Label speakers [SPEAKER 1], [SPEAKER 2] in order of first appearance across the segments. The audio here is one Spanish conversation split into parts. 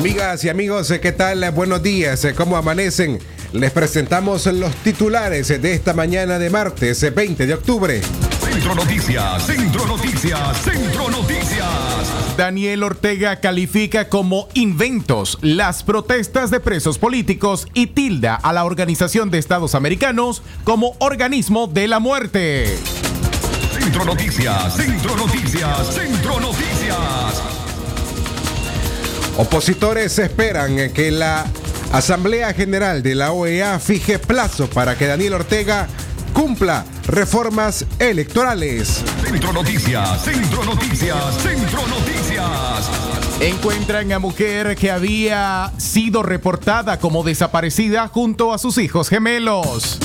[SPEAKER 1] Amigas y amigos, ¿qué tal? Buenos días, ¿cómo amanecen? Les presentamos los titulares de esta mañana de martes 20 de octubre.
[SPEAKER 2] Centro Noticias, Centro Noticias, Centro Noticias.
[SPEAKER 3] Daniel Ortega califica como inventos las protestas de presos políticos y tilda a la Organización de Estados Americanos como organismo de la muerte.
[SPEAKER 2] Centro Noticias, Centro Noticias, Centro Noticias.
[SPEAKER 1] Opositores esperan que la Asamblea General de la OEA fije plazo para que Daniel Ortega cumpla reformas electorales.
[SPEAKER 2] Centro Noticias, Centro Noticias, Centro Noticias.
[SPEAKER 3] Encuentran a mujer que había sido reportada como desaparecida junto a sus hijos gemelos.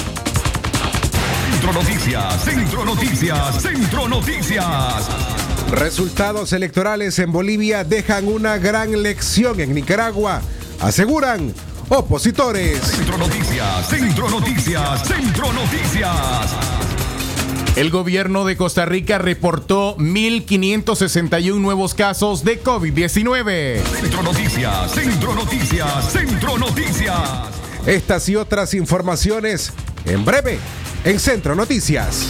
[SPEAKER 2] Centro Noticias, Centro Noticias, Centro Noticias.
[SPEAKER 1] Resultados electorales en Bolivia dejan una gran lección en Nicaragua, aseguran opositores.
[SPEAKER 2] Centro Noticias, Centro Noticias, Centro Noticias.
[SPEAKER 3] El gobierno de Costa Rica reportó 1.561 nuevos casos de COVID-19.
[SPEAKER 2] Centro Noticias, Centro Noticias, Centro Noticias.
[SPEAKER 1] Estas y otras informaciones en breve en Centro Noticias.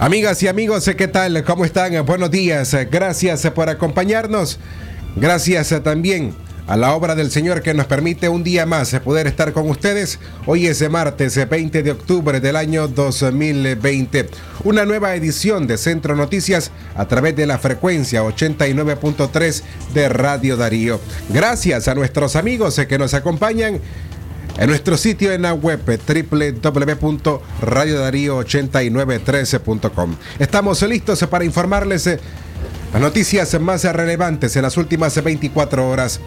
[SPEAKER 1] Amigas y amigos, ¿qué tal? ¿Cómo están? Buenos días. Gracias por acompañarnos. Gracias también a la obra del Señor que nos permite un día más poder estar con ustedes. Hoy es martes 20 de octubre del año 2020. Una nueva edición de Centro Noticias a través de la frecuencia 89.3 de Radio Darío. Gracias a nuestros amigos que nos acompañan en nuestro sitio en la web www.radiodarío8913.com. Estamos listos para informarles eh, las noticias más relevantes en las últimas 24 horas.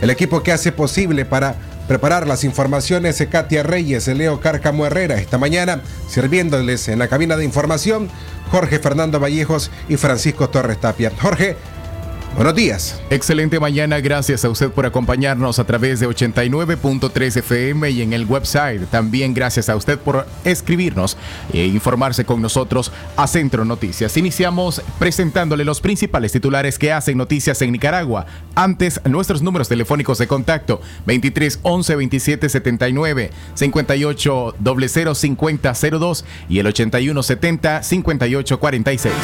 [SPEAKER 1] El equipo que hace posible para preparar las informaciones es Katia Reyes, Leo Cárcamo Herrera, esta mañana sirviéndoles en la cabina de información Jorge Fernando Vallejos y Francisco Torres Tapia. Jorge, Buenos días.
[SPEAKER 3] Excelente mañana, gracias a usted por acompañarnos a través de 89.3 FM y en el website. También gracias a usted por escribirnos e informarse con nosotros a Centro Noticias. Iniciamos presentándole los principales titulares que hacen noticias en Nicaragua. Antes, nuestros números telefónicos de contacto 23 11 27 79 58 00 50 02 y el 81 70 58 46.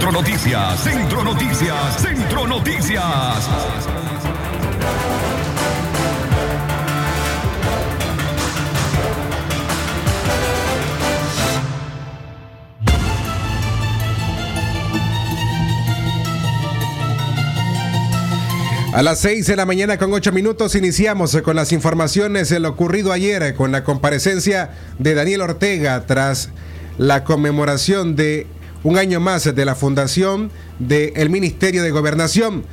[SPEAKER 2] Centro Noticias, Centro Noticias, Centro Noticias.
[SPEAKER 1] A las 6 de la mañana con 8 minutos iniciamos con las informaciones de lo ocurrido ayer con la comparecencia de Daniel Ortega tras la conmemoración de un año más de la fundación del Ministerio de Gobernación.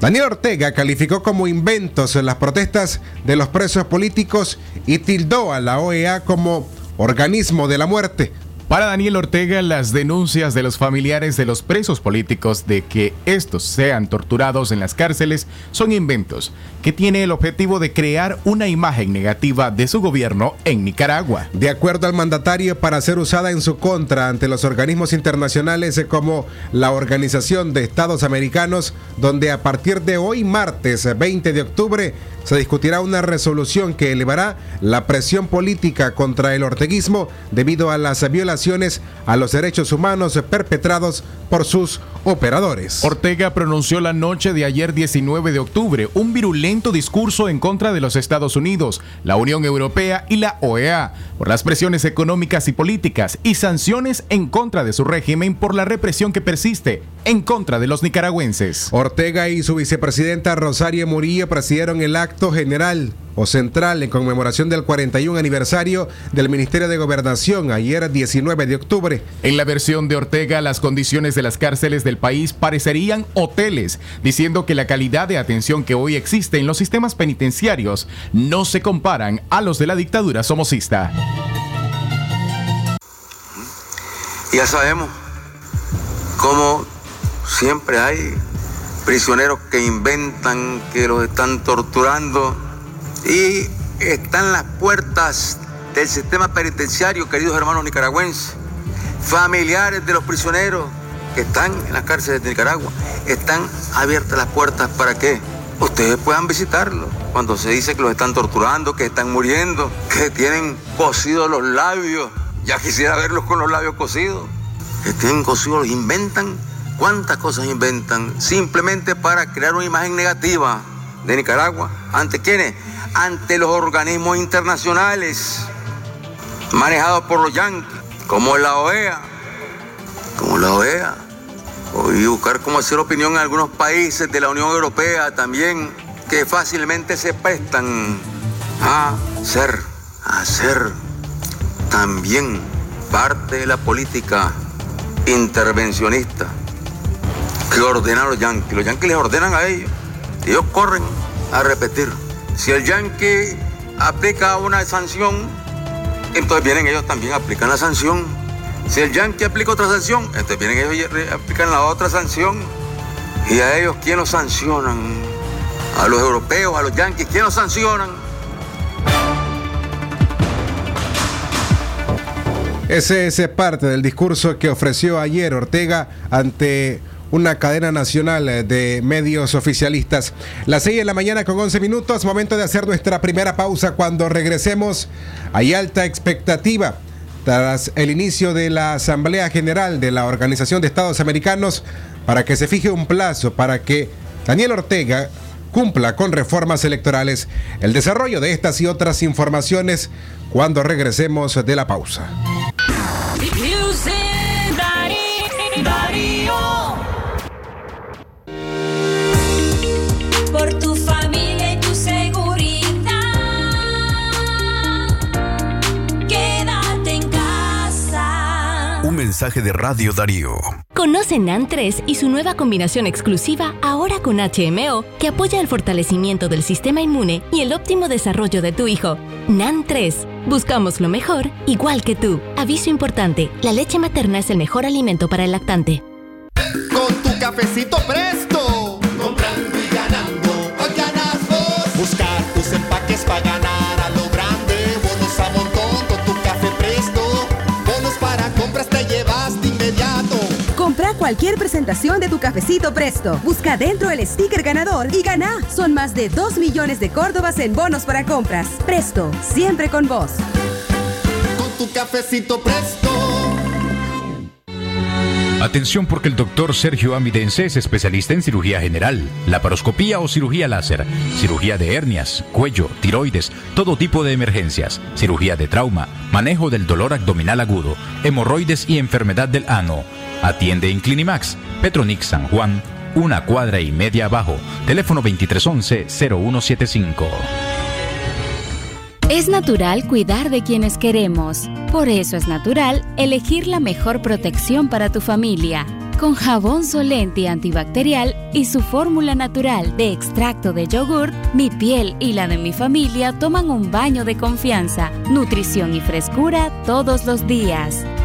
[SPEAKER 1] Daniel Ortega calificó como inventos las protestas de los presos políticos y tildó a la OEA como organismo de la muerte.
[SPEAKER 3] Para Daniel Ortega, las denuncias de los familiares de los presos políticos de que estos sean torturados en las cárceles son inventos que tiene el objetivo de crear una imagen negativa de su gobierno en Nicaragua.
[SPEAKER 1] De acuerdo al mandatario, para ser usada en su contra ante los organismos internacionales como la Organización de Estados Americanos, donde a partir de hoy, martes 20 de octubre, se discutirá una resolución que elevará la presión política contra el orteguismo debido a las violaciones a los derechos humanos perpetrados por sus operadores.
[SPEAKER 3] Ortega pronunció la noche de ayer 19 de octubre un virulento discurso en contra de los Estados Unidos, la Unión Europea y la OEA por las presiones económicas y políticas y sanciones en contra de su régimen por la represión que persiste en contra de los nicaragüenses.
[SPEAKER 1] Ortega y su vicepresidenta Rosario Murillo presidieron el acto general o central en conmemoración del 41 aniversario del Ministerio de Gobernación ayer 19 de octubre.
[SPEAKER 3] En la versión de Ortega, las condiciones de las cárceles del país parecerían hoteles, diciendo que la calidad de atención que hoy existe en los sistemas penitenciarios no se comparan a los de la dictadura somocista.
[SPEAKER 4] Ya sabemos cómo siempre hay prisioneros que inventan que los están torturando y están las puertas del sistema penitenciario, queridos hermanos nicaragüenses, familiares de los prisioneros que están en las cárceles de Nicaragua, están abiertas las puertas para que ustedes puedan visitarlos. Cuando se dice que los están torturando, que están muriendo, que tienen cosidos los labios, ya quisiera verlos con los labios cosidos, que tienen cosidos, los inventan, cuántas cosas inventan, simplemente para crear una imagen negativa de Nicaragua. ¿Ante quiénes? ante los organismos internacionales manejados por los yanquis, como la OEA, como la OEA, y buscar cómo hacer opinión en algunos países de la Unión Europea también, que fácilmente se prestan a ser, a ser también parte de la política intervencionista que ordenan los yanquis. Los yanquis les ordenan a ellos. Ellos corren a repetir. Si el yankee aplica una sanción, entonces vienen ellos también aplican la sanción. Si el yankee aplica otra sanción, entonces vienen ellos y aplican la otra sanción. ¿Y a ellos quién los sancionan? A los europeos, a los yanquis, ¿quién los sancionan?
[SPEAKER 1] Ese es parte del discurso que ofreció ayer Ortega ante una cadena nacional eh, de medios oficialistas. Las 6 de la mañana con 11 minutos, momento de hacer nuestra primera pausa cuando regresemos. Hay alta expectativa tras el inicio de la Asamblea General de la Organización de Estados Americanos para que se fije un plazo para que Daniel Ortega cumpla con reformas electorales. El desarrollo de estas y otras informaciones cuando regresemos de la pausa.
[SPEAKER 2] Mensaje de Radio Darío.
[SPEAKER 5] Conoce NAN 3 y su nueva combinación exclusiva ahora con HMO que apoya el fortalecimiento del sistema inmune y el óptimo desarrollo de tu hijo. NAN 3. Buscamos lo mejor, igual que tú. Aviso importante, la leche materna es el mejor alimento para el lactante.
[SPEAKER 6] Con tu cafecito.
[SPEAKER 7] Cualquier presentación de tu cafecito Presto. Busca dentro el sticker ganador y gana. Son más de 2 millones de córdobas en bonos para compras. Presto, siempre con vos.
[SPEAKER 6] Con tu cafecito presto.
[SPEAKER 8] Atención porque el doctor Sergio Amidense es especialista en cirugía general, laparoscopía o cirugía láser, cirugía de hernias, cuello, tiroides, todo tipo de emergencias, cirugía de trauma, manejo del dolor abdominal agudo, hemorroides y enfermedad del ano. Atiende en Clinimax, Petronix San Juan, una cuadra y media abajo, teléfono 2311-0175.
[SPEAKER 9] Es natural cuidar de quienes queremos. Por eso es natural elegir la mejor protección para tu familia. Con jabón solente antibacterial y su fórmula natural de extracto de yogur, mi piel y la de mi familia toman un baño de confianza, nutrición y frescura todos los días.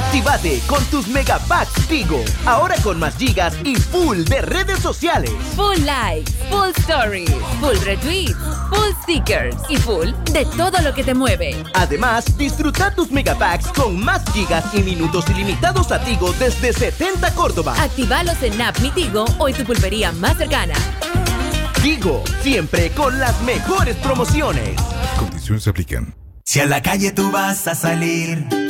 [SPEAKER 10] Actívate con tus megapacks Tigo. Ahora con más gigas y full de redes sociales.
[SPEAKER 11] Full likes, full stories, full retweets, full stickers y full de todo lo que te mueve.
[SPEAKER 10] Además, disfruta tus megapacks con más gigas y minutos ilimitados a Tigo desde 70 Córdoba.
[SPEAKER 11] Actívalos en App Mi Tigo o en tu pulpería más cercana.
[SPEAKER 10] Tigo, siempre con las mejores promociones.
[SPEAKER 12] Condiciones se aplican.
[SPEAKER 13] Si a la calle tú vas a salir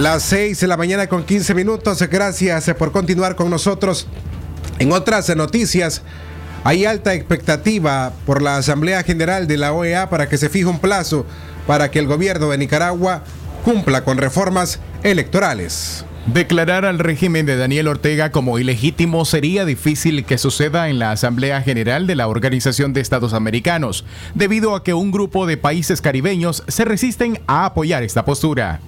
[SPEAKER 1] Las 6 de la mañana con 15 minutos. Gracias por continuar con nosotros. En otras noticias, hay alta expectativa por la Asamblea General de la OEA para que se fije un plazo para que el gobierno de Nicaragua cumpla con reformas electorales.
[SPEAKER 3] Declarar al régimen de Daniel Ortega como ilegítimo sería difícil que suceda en la Asamblea General de la Organización de Estados Americanos, debido a que un grupo de países caribeños se resisten a apoyar esta postura.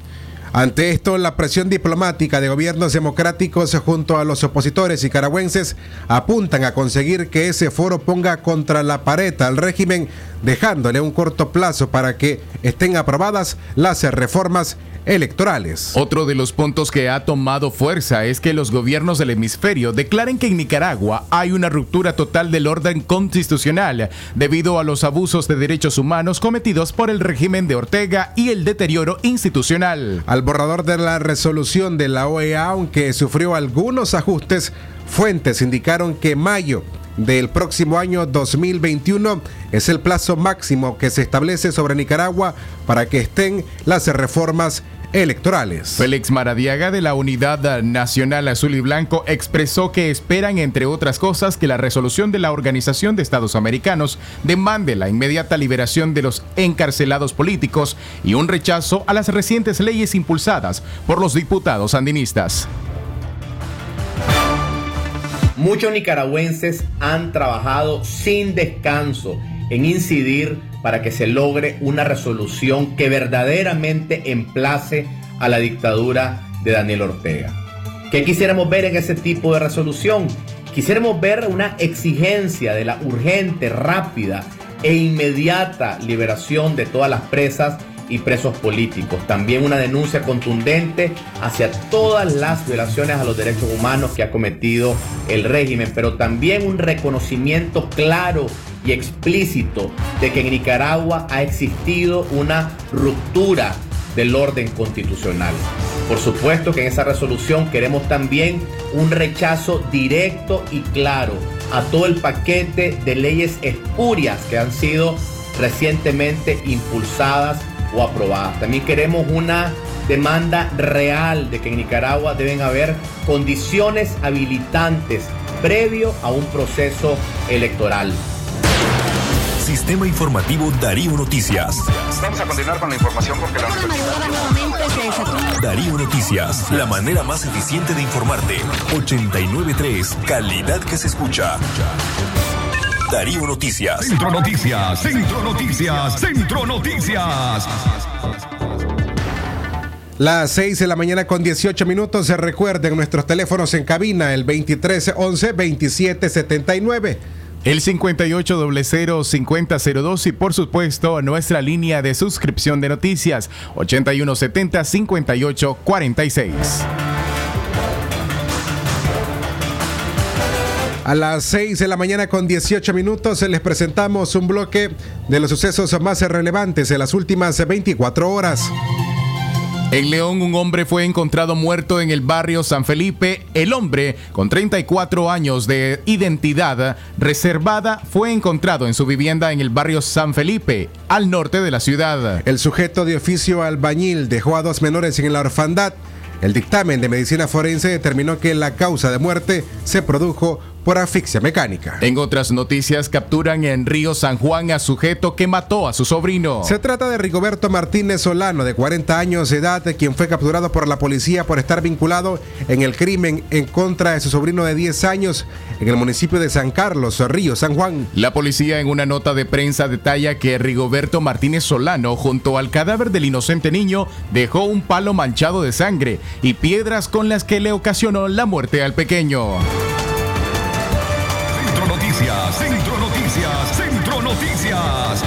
[SPEAKER 1] Ante esto, la presión diplomática de gobiernos democráticos junto a los opositores nicaragüenses apuntan a conseguir que ese foro ponga contra la pared al régimen, dejándole un corto plazo para que estén aprobadas las reformas electorales.
[SPEAKER 3] Otro de los puntos que ha tomado fuerza es que los gobiernos del hemisferio declaren que en Nicaragua hay una ruptura total del orden constitucional debido a los abusos de derechos humanos cometidos por el régimen de Ortega y el deterioro institucional.
[SPEAKER 1] Al borrador de la resolución de la OEA, aunque sufrió algunos ajustes, fuentes indicaron que mayo del próximo año 2021 es el plazo máximo que se establece sobre Nicaragua para que estén las reformas electorales.
[SPEAKER 3] Félix Maradiaga de la Unidad Nacional Azul y Blanco expresó que esperan, entre otras cosas, que la resolución de la Organización de Estados Americanos demande la inmediata liberación de los encarcelados políticos y un rechazo a las recientes leyes impulsadas por los diputados sandinistas.
[SPEAKER 14] Muchos nicaragüenses han trabajado sin descanso en incidir para que se logre una resolución que verdaderamente emplace a la dictadura de Daniel Ortega. ¿Qué quisiéramos ver en ese tipo de resolución? Quisiéramos ver una exigencia de la urgente, rápida e inmediata liberación de todas las presas y presos políticos. También una denuncia contundente hacia todas las violaciones a los derechos humanos que ha cometido el régimen, pero también un reconocimiento claro y explícito de que en Nicaragua ha existido una ruptura del orden constitucional. Por supuesto que en esa resolución queremos también un rechazo directo y claro a todo el paquete de leyes espurias que han sido recientemente impulsadas o aprobadas. También queremos una demanda real de que en Nicaragua deben haber condiciones habilitantes previo a un proceso electoral.
[SPEAKER 12] Sistema Informativo Darío Noticias.
[SPEAKER 15] Vamos a continuar con la información porque la
[SPEAKER 12] Darío Noticias, la manera más eficiente de informarte. 893, calidad que se escucha. Darío Noticias.
[SPEAKER 2] Centro Noticias, Centro Noticias, Centro Noticias.
[SPEAKER 1] Las 6 de la mañana con 18 minutos. Se recuerden nuestros teléfonos en cabina, el 2311-2779.
[SPEAKER 3] El 5800-5002 y por supuesto nuestra línea de suscripción de noticias 8170-5846.
[SPEAKER 1] A las 6 de la mañana con 18 minutos les presentamos un bloque de los sucesos más relevantes de las últimas 24 horas.
[SPEAKER 3] En León, un hombre fue encontrado muerto en el barrio San Felipe. El hombre, con 34 años de identidad reservada, fue encontrado en su vivienda en el barrio San Felipe, al norte de la ciudad.
[SPEAKER 1] El sujeto de oficio albañil dejó a dos menores en la orfandad. El dictamen de medicina forense determinó que la causa de muerte se produjo por asfixia mecánica.
[SPEAKER 3] En otras noticias, capturan en Río San Juan a sujeto que mató a su sobrino.
[SPEAKER 1] Se trata de Rigoberto Martínez Solano, de 40 años de edad, quien fue capturado por la policía por estar vinculado en el crimen en contra de su sobrino de 10 años en el municipio de San Carlos, Río San Juan.
[SPEAKER 3] La policía en una nota de prensa detalla que Rigoberto Martínez Solano, junto al cadáver del inocente niño, dejó un palo manchado de sangre y piedras con las que le ocasionó la muerte al pequeño.
[SPEAKER 2] Centro Noticias, Centro Noticias.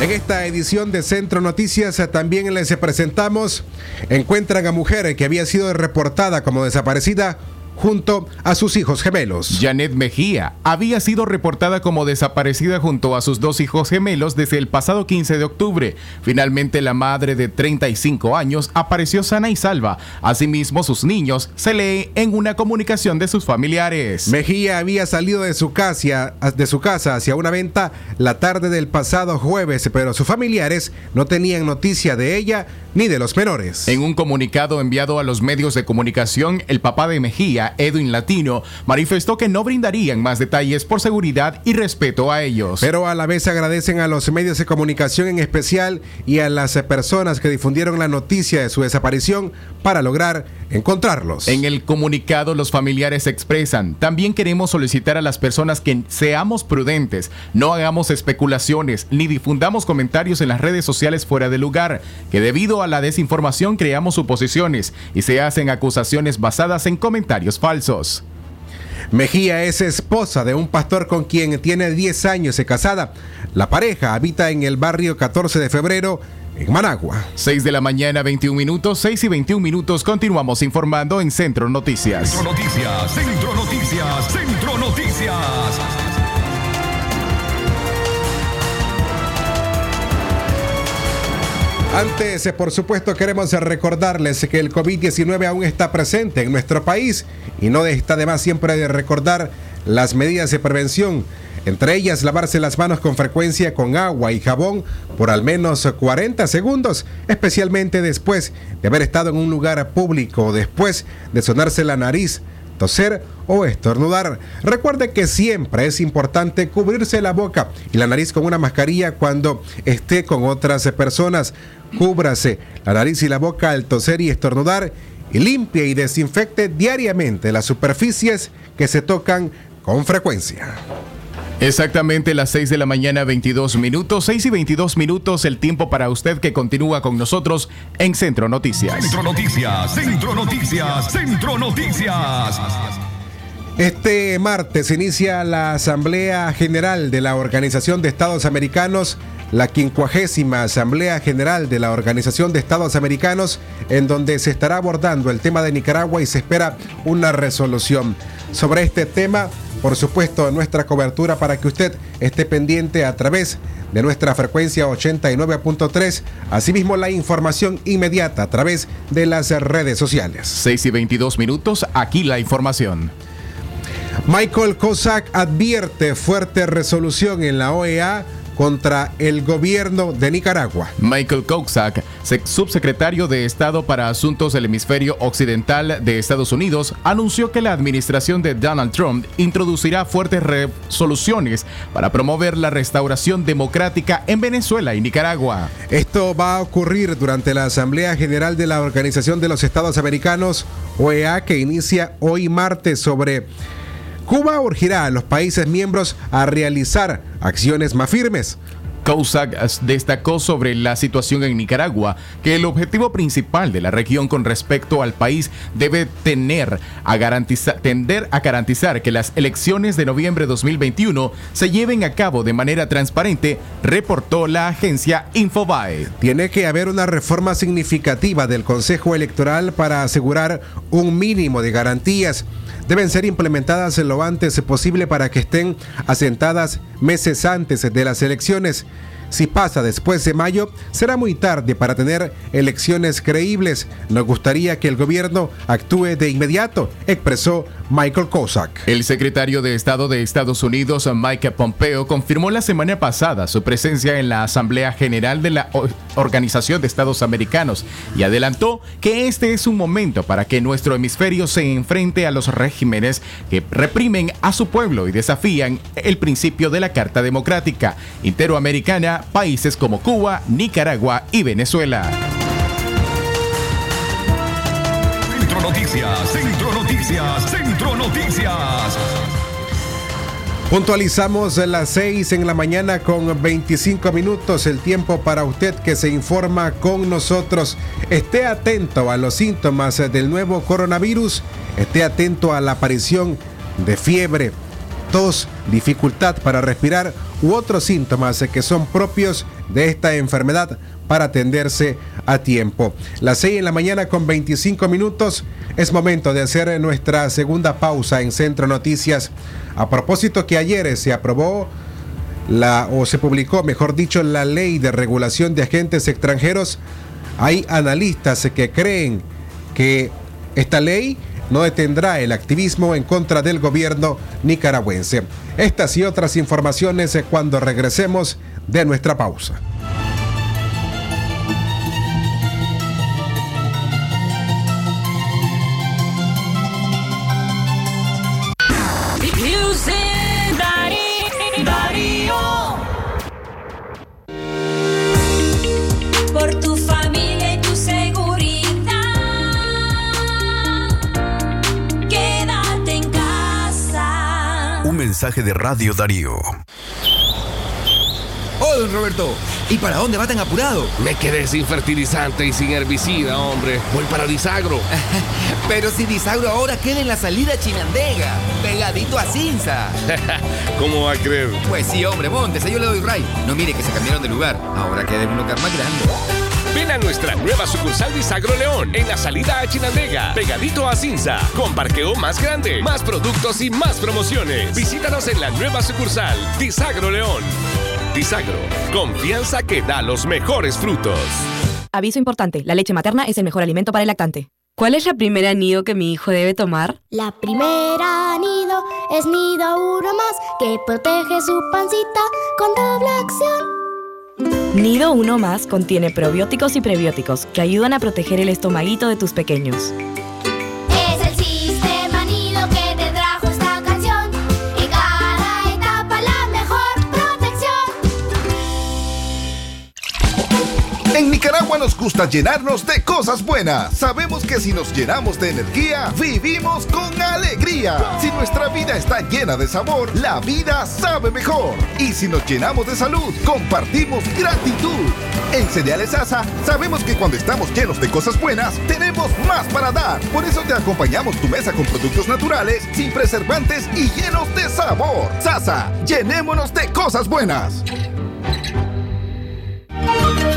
[SPEAKER 1] En esta edición de Centro Noticias eh, también les presentamos, encuentran a mujer que había sido reportada como desaparecida junto a sus hijos gemelos.
[SPEAKER 3] Janet Mejía había sido reportada como desaparecida junto a sus dos hijos gemelos desde el pasado 15 de octubre. Finalmente la madre de 35 años apareció sana y salva. Asimismo sus niños se lee en una comunicación de sus familiares.
[SPEAKER 1] Mejía había salido de su, casa, de su casa hacia una venta la tarde del pasado jueves, pero sus familiares no tenían noticia de ella ni de los menores.
[SPEAKER 3] En un comunicado enviado a los medios de comunicación, el papá de Mejía, Edwin Latino, manifestó que no brindarían más detalles por seguridad y respeto a ellos.
[SPEAKER 1] Pero a la vez agradecen a los medios de comunicación en especial y a las personas que difundieron la noticia de su desaparición para lograr encontrarlos.
[SPEAKER 3] En el comunicado los familiares expresan, también queremos solicitar a las personas que seamos prudentes, no hagamos especulaciones ni difundamos comentarios en las redes sociales fuera de lugar, que debido a la desinformación creamos suposiciones y se hacen acusaciones basadas en comentarios falsos.
[SPEAKER 1] Mejía es esposa de un pastor con quien tiene 10 años de casada. La pareja habita en el barrio 14 de febrero en Managua.
[SPEAKER 3] 6 de la mañana, 21 minutos, 6 y 21 minutos. Continuamos informando en Centro Noticias.
[SPEAKER 2] Centro Noticias, Centro Noticias, Centro Noticias.
[SPEAKER 1] Antes, eh, por supuesto, queremos recordarles que el COVID-19 aún está presente en nuestro país y no está de más siempre de recordar las medidas de prevención. Entre ellas, lavarse las manos con frecuencia con agua y jabón por al menos 40 segundos, especialmente después de haber estado en un lugar público, después de sonarse la nariz, toser o estornudar. Recuerde que siempre es importante cubrirse la boca y la nariz con una mascarilla cuando esté con otras personas. Cúbrase la nariz y la boca al toser y estornudar y limpie y desinfecte diariamente las superficies que se tocan con frecuencia.
[SPEAKER 3] Exactamente las 6 de la mañana, 22 minutos, 6 y 22 minutos, el tiempo para usted que continúa con nosotros en Centro Noticias.
[SPEAKER 2] Centro Noticias, Centro Noticias, Centro Noticias.
[SPEAKER 1] Este martes inicia la Asamblea General de la Organización de Estados Americanos, la quincuagésima Asamblea General de la Organización de Estados Americanos, en donde se estará abordando el tema de Nicaragua y se espera una resolución. Sobre este tema, por supuesto, nuestra cobertura para que usted esté pendiente a través de nuestra frecuencia 89.3, asimismo la información inmediata a través de las redes sociales.
[SPEAKER 3] 6 y 22 minutos, aquí la información.
[SPEAKER 1] Michael Cossack advierte fuerte resolución en la OEA contra el gobierno de Nicaragua.
[SPEAKER 3] Michael Cossack, subsecretario de Estado para Asuntos del Hemisferio Occidental de Estados Unidos, anunció que la administración de Donald Trump introducirá fuertes resoluciones para promover la restauración democrática en Venezuela y Nicaragua.
[SPEAKER 1] Esto va a ocurrir durante la Asamblea General de la Organización de los Estados Americanos, OEA, que inicia hoy martes sobre Cuba urgirá a los países miembros a realizar acciones más firmes.
[SPEAKER 3] COSAC destacó sobre la situación en Nicaragua que el objetivo principal de la región con respecto al país debe tener a garantizar, tender a garantizar que las elecciones de noviembre de 2021 se lleven a cabo de manera transparente, reportó la agencia Infobae.
[SPEAKER 1] Tiene que haber una reforma significativa del Consejo Electoral para asegurar un mínimo de garantías. Deben ser implementadas lo antes posible para que estén asentadas meses antes de las elecciones. Si pasa después de mayo, será muy tarde para tener elecciones creíbles. Nos gustaría que el gobierno actúe de inmediato, expresó Michael Kosak.
[SPEAKER 3] El secretario de Estado de Estados Unidos, Mike Pompeo, confirmó la semana pasada su presencia en la Asamblea General de la Organización de Estados Americanos y adelantó que este es un momento para que nuestro hemisferio se enfrente a los regímenes que reprimen a su pueblo y desafían el principio de la Carta Democrática Interoamericana, países como Cuba, Nicaragua y Venezuela.
[SPEAKER 2] Centro Noticias, Centro Noticias, Centro Noticias.
[SPEAKER 1] Puntualizamos las 6 en la mañana con 25 minutos, el tiempo para usted que se informa con nosotros. Esté atento a los síntomas del nuevo coronavirus, esté atento a la aparición de fiebre, tos, dificultad para respirar u otros síntomas que son propios de esta enfermedad para atenderse a tiempo. Las 6 en la mañana con 25 minutos es momento de hacer nuestra segunda pausa en Centro Noticias. A propósito que ayer se aprobó la o se publicó, mejor dicho, la ley de regulación de agentes extranjeros, hay analistas que creen que esta ley no detendrá el activismo en contra del gobierno nicaragüense. Estas y otras informaciones eh, cuando regresemos de nuestra pausa.
[SPEAKER 12] Mensaje de Radio Darío.
[SPEAKER 16] Oh, don Roberto, ¿y para dónde va tan apurado?
[SPEAKER 17] Me quedé sin fertilizante y sin herbicida, hombre. Voy para Disagro.
[SPEAKER 16] Pero si Disagro ahora queda en la salida Chinandega, pegadito a Cinza.
[SPEAKER 17] ¿Cómo va a creer?
[SPEAKER 16] Pues sí, hombre, montes, yo le doy ray. No mire que se cambiaron de lugar, ahora queda en un lugar más grande.
[SPEAKER 17] Ven a nuestra nueva sucursal Disagro León en la salida a Chinandega, pegadito a Cinza, con parqueo más grande, más productos y más promociones. Visítanos en la nueva sucursal Disagro León. Disagro, confianza que da los mejores frutos.
[SPEAKER 18] Aviso importante, la leche materna es el mejor alimento para el lactante. ¿Cuál es la primera nido que mi hijo debe tomar?
[SPEAKER 19] La primera nido es nido uno más que protege su pancita con doble acción.
[SPEAKER 18] Nido 1 más contiene probióticos y prebióticos que ayudan a proteger el estomaguito de tus pequeños.
[SPEAKER 20] Nicaragua nos gusta llenarnos de cosas buenas. Sabemos que si nos llenamos de energía, vivimos con alegría. Si nuestra vida está llena de sabor, la vida sabe mejor. Y si nos llenamos de salud, compartimos gratitud. En Cereales Sasa, sabemos que cuando estamos llenos de cosas buenas, tenemos más para dar. Por eso te acompañamos tu mesa con productos naturales, sin preservantes y llenos de sabor. Sasa, llenémonos de cosas buenas.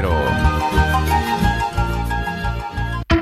[SPEAKER 8] cero.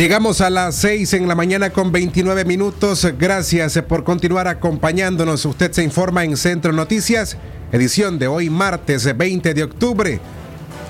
[SPEAKER 1] Llegamos a las 6 en la mañana con 29 minutos. Gracias por continuar acompañándonos. Usted se informa en Centro Noticias, edición de hoy martes 20 de octubre.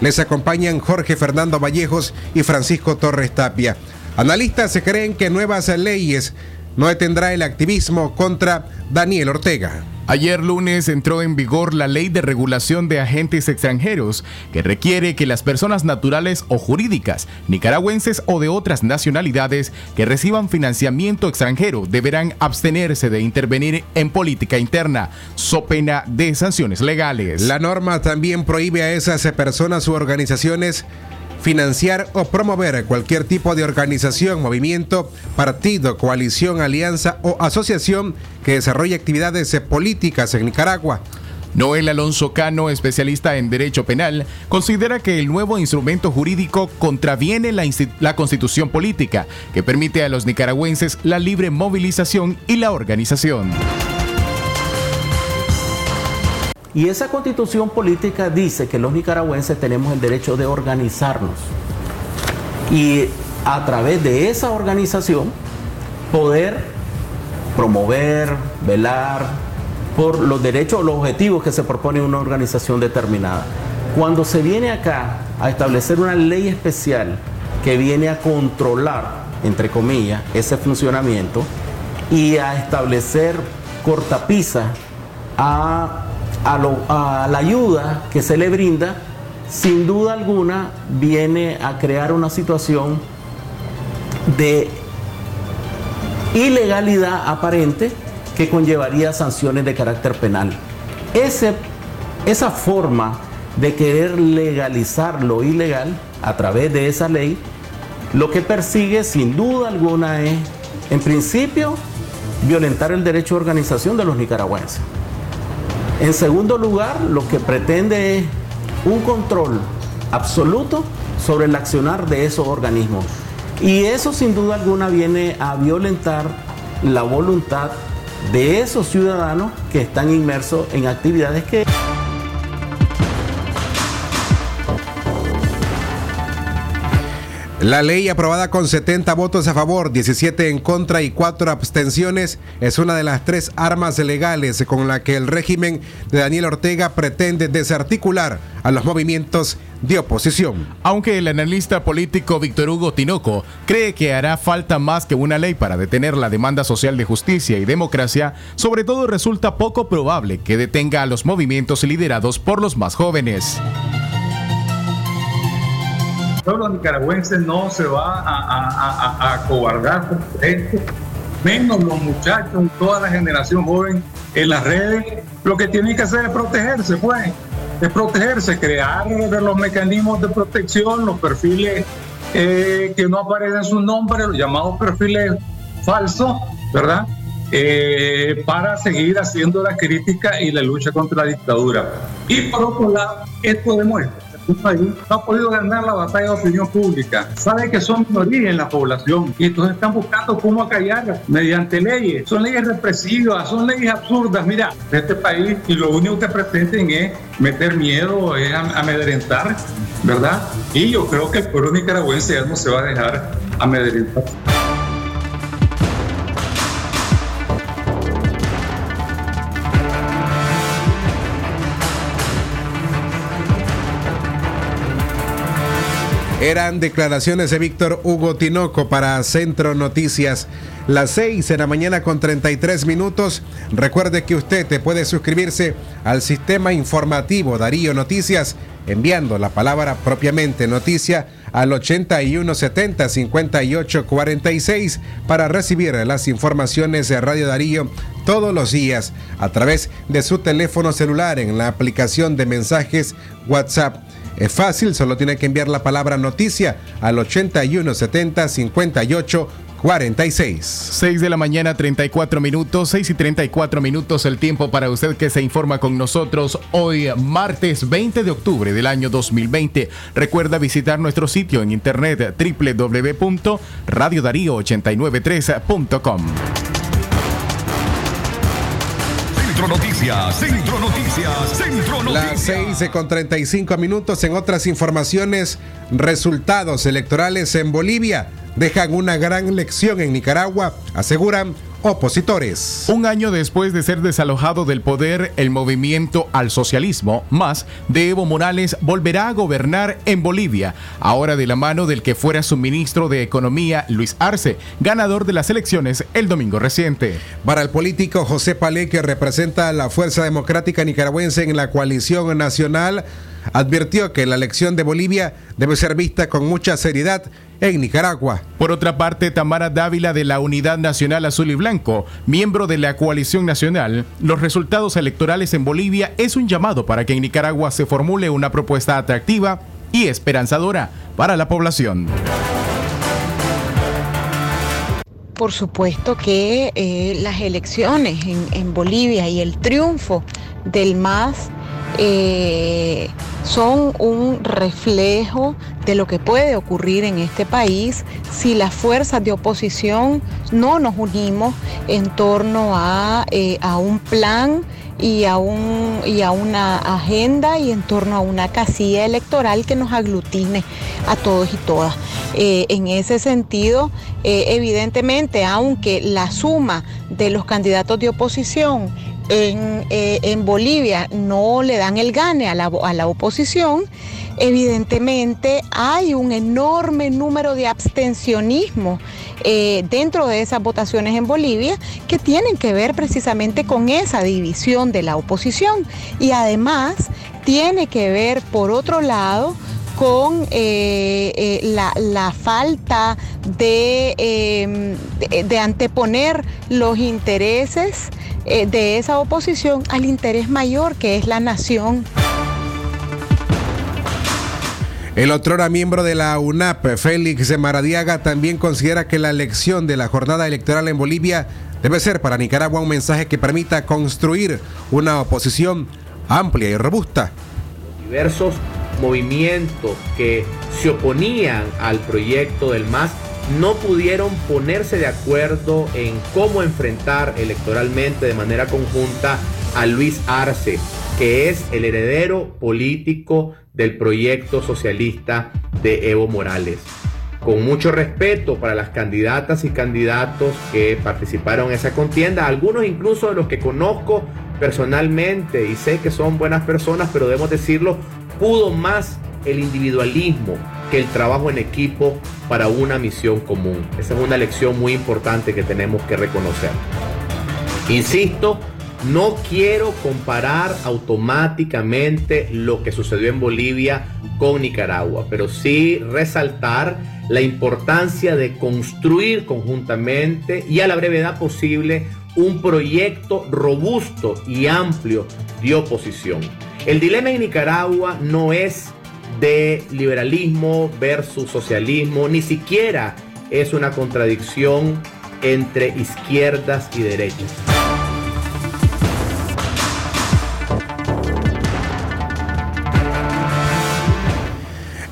[SPEAKER 1] Les acompañan Jorge Fernando Vallejos y Francisco Torres Tapia. Analistas creen que nuevas leyes no detendrá el activismo contra Daniel Ortega.
[SPEAKER 3] Ayer lunes entró en vigor la ley de regulación de agentes extranjeros que requiere que las personas naturales o jurídicas, nicaragüenses o de otras nacionalidades que reciban financiamiento extranjero deberán abstenerse de intervenir en política interna, so pena de sanciones legales.
[SPEAKER 1] La norma también prohíbe a esas personas u organizaciones financiar o promover cualquier tipo de organización, movimiento, partido, coalición, alianza o asociación que desarrolle actividades políticas en Nicaragua.
[SPEAKER 3] Noel Alonso Cano, especialista en derecho penal, considera que el nuevo instrumento jurídico contraviene la constitución política, que permite a los nicaragüenses la libre movilización y la organización.
[SPEAKER 21] Y esa constitución política dice que los nicaragüenses tenemos el derecho de organizarnos. Y a través de esa organización poder promover, velar por los derechos o los objetivos que se propone una organización determinada. Cuando se viene acá a establecer una ley especial que viene a controlar, entre comillas, ese funcionamiento y a establecer cortapisas a a, lo- a la ayuda que se le brinda, sin duda alguna viene a crear una situación de ilegalidad aparente que conllevaría sanciones de carácter penal. Esa forma de querer legalizar lo ilegal a través de esa ley, lo que persigue sin duda alguna es, en principio, violentar el derecho de organización de los nicaragüenses. En segundo lugar, lo que pretende es un control absoluto sobre el accionar de esos organismos. Y eso sin duda alguna viene a violentar la voluntad de esos ciudadanos que están inmersos en actividades que...
[SPEAKER 1] La ley aprobada con 70 votos a favor, 17 en contra y 4 abstenciones es una de las tres armas legales con la que el régimen de Daniel Ortega pretende desarticular a los movimientos de oposición.
[SPEAKER 3] Aunque el analista político Víctor Hugo Tinoco cree que hará falta más que una ley para detener la demanda social de justicia y democracia, sobre todo resulta poco probable que detenga a los movimientos liderados por los más jóvenes.
[SPEAKER 22] Pueblo nicaragüense no se va a, acobardar por esto, menos los muchachos, toda la generación joven en las redes. Lo que tienen que hacer es protegerse, pues. de protegerse, crear los mecanismos de protección, los perfiles eh, que no aparecen sus nombres, los llamados perfiles falsos, ¿verdad? Eh, para seguir haciendo la crítica y la lucha contra la dictadura. Y por otro lado, esto demuestra un país ha podido ganar la batalla de opinión pública. Sabe que son minoría en la población y entonces están buscando cómo acallar mediante leyes. Son leyes represivas, son leyes absurdas. Mira, este país y lo único que pretenden es meter miedo, es am- amedrentar, ¿verdad? Y yo creo que el pueblo nicaragüense ya no se va a dejar amedrentar.
[SPEAKER 1] Eran declaraciones de Víctor Hugo Tinoco para Centro Noticias. Las 6 de la mañana con 33 minutos. Recuerde que usted te puede suscribirse al sistema informativo Darío Noticias enviando la palabra propiamente noticia al 8170 5846 para recibir las informaciones de Radio Darío todos los días a través de su teléfono celular en la aplicación de mensajes WhatsApp. Es fácil, solo tiene que enviar la palabra noticia al 8170 58 46.
[SPEAKER 3] 6 de la mañana, 34 minutos, 6 y 34 minutos el tiempo para usted que se informa con nosotros hoy, martes 20 de octubre del año 2020. Recuerda visitar nuestro sitio en internet www.radiodarío893.com.
[SPEAKER 2] Centro Noticias, Centro Noticias, Centro
[SPEAKER 1] Las
[SPEAKER 2] Noticias.
[SPEAKER 1] 6 con 35 minutos en otras informaciones, resultados electorales en Bolivia dejan una gran lección en Nicaragua, aseguran opositores.
[SPEAKER 3] Un año después de ser desalojado del poder, el movimiento al socialismo, más de Evo Morales, volverá a gobernar en Bolivia, ahora de la mano del que fuera su ministro de Economía, Luis Arce, ganador de las elecciones el domingo reciente.
[SPEAKER 1] Para el político José Palé, que representa a la Fuerza Democrática Nicaragüense en la coalición nacional, advirtió que la elección de Bolivia debe ser vista con mucha seriedad en Nicaragua.
[SPEAKER 3] Por otra parte, Tamara Dávila de la Unidad Nacional Azul y Blanco, miembro de la coalición nacional, los resultados electorales en Bolivia es un llamado para que en Nicaragua se formule una propuesta atractiva y esperanzadora para la población.
[SPEAKER 23] Por supuesto que eh, las elecciones en, en Bolivia y el triunfo del MAS eh, son un reflejo de lo que puede ocurrir en este país si las fuerzas de oposición no nos unimos en torno a, eh, a un plan y a, un, y a una agenda y en torno a una casilla electoral que nos aglutine a todos y todas. Eh, en ese sentido, evidentemente, aunque la suma de los candidatos de oposición en, eh, en Bolivia no le dan el gane a la, a la oposición, evidentemente hay un enorme número de abstencionismo eh, dentro de esas votaciones en Bolivia que tienen que ver precisamente con esa división de la oposición. Y además tiene que ver por otro lado con eh, eh, la, la falta de, eh, de- de anteponer los intereses eh, de esa oposición al interés mayor que es la nación.
[SPEAKER 1] El otrora miembro de la UNAP, Félix Maradiaga, también considera que la elección de la jornada electoral en Bolivia debe ser para Nicaragua un mensaje que permita construir una oposición amplia y robusta.
[SPEAKER 14] diversos movimientos que se oponían al proyecto del MAS no pudieron ponerse de acuerdo en cómo enfrentar electoralmente de manera conjunta a Luis Arce, que es el heredero político del proyecto socialista de Evo Morales. Con mucho respeto para las candidatas y candidatos que participaron en esa contienda, algunos incluso de los que conozco personalmente y sé que son buenas personas, pero debemos decirlo, pudo más el individualismo que el trabajo en equipo para una misión común. Esa es una lección muy importante que tenemos que reconocer. Insisto, no quiero comparar automáticamente lo que sucedió en Bolivia con Nicaragua, pero sí resaltar la importancia de construir conjuntamente y a la brevedad posible un proyecto robusto y amplio de oposición. El dilema en Nicaragua no es de liberalismo versus socialismo, ni siquiera es una contradicción entre izquierdas y derechas.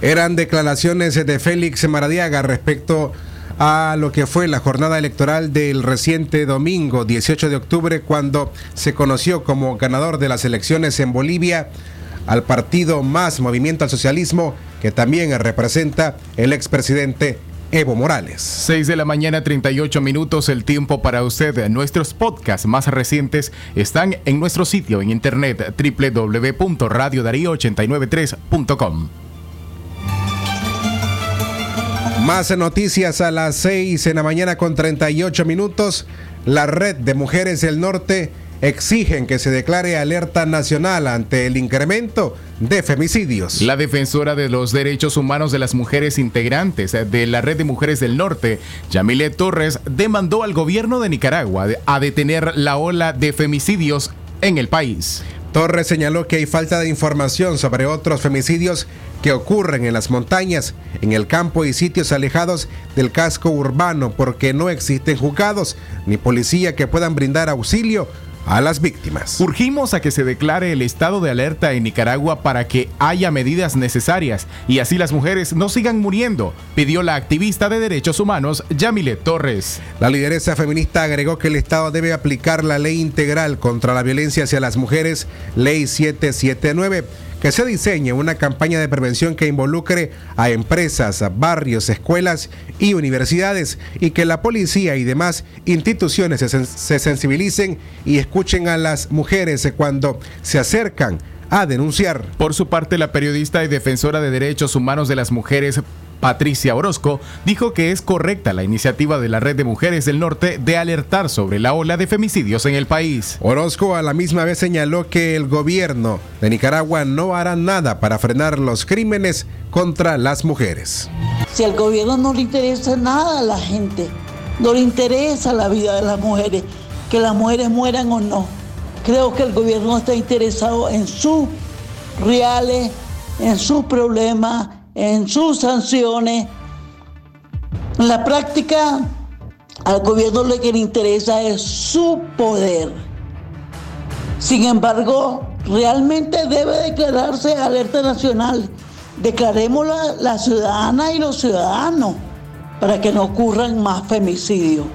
[SPEAKER 1] Eran declaraciones de Félix Maradiaga respecto a lo que fue la jornada electoral del reciente domingo 18 de octubre cuando se conoció como ganador de las elecciones en Bolivia al partido Más Movimiento al Socialismo que también representa el expresidente Evo Morales.
[SPEAKER 3] 6 de la mañana, 38 minutos, el tiempo para usted. Nuestros podcasts más recientes están en nuestro sitio en internet www.radiodarío893.com.
[SPEAKER 1] Más noticias a las 6 en la mañana con 38 minutos. La red de mujeres del norte exigen que se declare alerta nacional ante el incremento de femicidios.
[SPEAKER 3] La defensora de los derechos humanos de las mujeres integrantes de la Red de Mujeres del Norte, Yamile Torres, demandó al gobierno de Nicaragua a detener la ola de femicidios en el país.
[SPEAKER 1] Torres señaló que hay falta de información sobre otros femicidios que ocurren en las montañas, en el campo y sitios alejados del casco urbano porque no existen juzgados ni policía que puedan brindar auxilio a las víctimas.
[SPEAKER 3] Urgimos a que se declare el estado de alerta en Nicaragua para que haya medidas necesarias y así las mujeres no sigan muriendo, pidió la activista de derechos humanos Yamile Torres.
[SPEAKER 1] La lideresa feminista agregó que el Estado debe aplicar la ley integral contra la violencia hacia las mujeres, ley 779 que se diseñe una campaña de prevención que involucre a empresas, a barrios, escuelas y universidades y que la policía y demás instituciones se, se sensibilicen y escuchen a las mujeres cuando se acercan a denunciar.
[SPEAKER 3] Por su parte, la periodista y defensora de derechos humanos de las mujeres, Patricia Orozco, dijo que es correcta la iniciativa de la Red de Mujeres del Norte de alertar sobre la ola de femicidios en el país.
[SPEAKER 1] Orozco a la misma vez señaló que el gobierno de Nicaragua no hará nada para frenar los crímenes contra las mujeres.
[SPEAKER 24] Si al gobierno no le interesa nada a la gente, no le interesa la vida de las mujeres, que las mujeres mueran o no. Creo que el gobierno está interesado en sus reales, en sus problemas, en sus sanciones. En la práctica, al gobierno lo que le interesa es su poder. Sin embargo, realmente debe declararse alerta nacional. Declarémosla la ciudadana y los ciudadanos para que no ocurran más femicidios.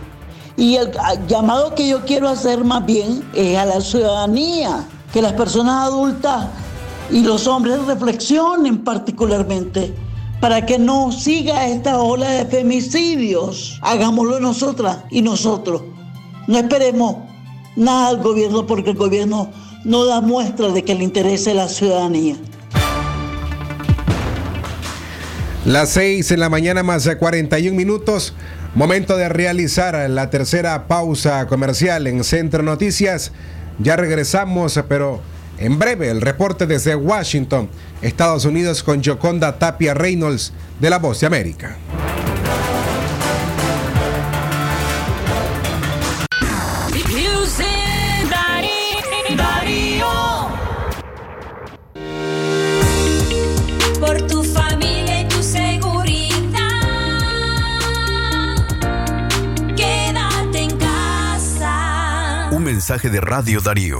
[SPEAKER 24] Y el llamado que yo quiero hacer más bien es a la ciudadanía, que las personas adultas y los hombres reflexionen particularmente para que no siga esta ola de femicidios. Hagámoslo nosotras y nosotros. No esperemos nada al gobierno porque el gobierno no da muestra de que le interese la ciudadanía.
[SPEAKER 1] Las 6 en la mañana más de 41 minutos. Momento de realizar la tercera pausa comercial en Centro Noticias. Ya regresamos, pero en breve el reporte desde Washington, Estados Unidos con Yoconda Tapia Reynolds de La Voz de América.
[SPEAKER 25] Music Dari- Darío. Por tu familia y tu seguridad. Quédate en casa.
[SPEAKER 12] Un mensaje de Radio Darío.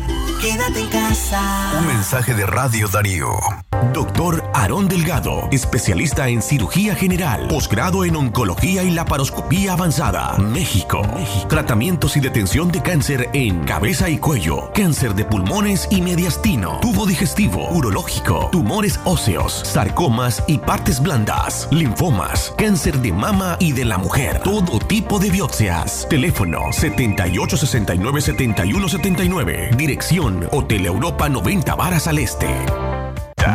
[SPEAKER 13] Quédate en casa.
[SPEAKER 12] Un mensaje de Radio Darío. Doctor Aarón Delgado, especialista en cirugía general, posgrado en oncología y laparoscopía avanzada, México. Tratamientos y detención de cáncer en cabeza y cuello, cáncer de pulmones y mediastino, tubo digestivo, urológico, tumores óseos, sarcomas y partes blandas, linfomas, cáncer de mama y de la mujer, todo tipo de biopsias. Teléfono 7869-7179. Dirección Hotel Europa 90 Varas al Este.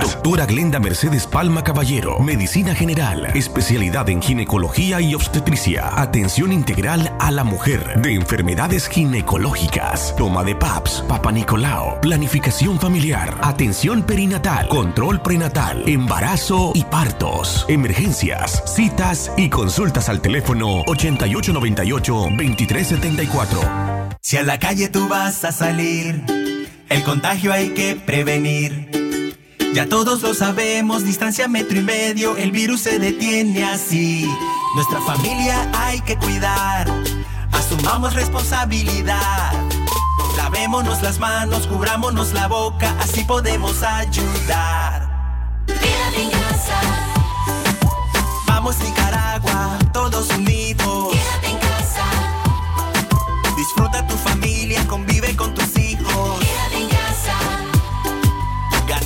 [SPEAKER 12] Doctora Glenda Mercedes Palma Caballero, Medicina General, especialidad en ginecología y obstetricia, atención integral a la mujer, de enfermedades ginecológicas, toma de PAPS, Papa Nicolao, planificación familiar, atención perinatal, control prenatal, embarazo y partos, emergencias, citas y consultas al teléfono 8898-2374.
[SPEAKER 13] Si a la calle tú vas a salir, el contagio hay que prevenir. Ya todos lo sabemos, distancia metro y medio, el virus se detiene así. Nuestra familia hay que cuidar, asumamos responsabilidad. Lavémonos las manos, cubrámonos la boca, así podemos ayudar.
[SPEAKER 25] Quédate en casa.
[SPEAKER 13] Vamos Nicaragua, todos unidos.
[SPEAKER 25] Quédate en casa.
[SPEAKER 13] Disfruta tu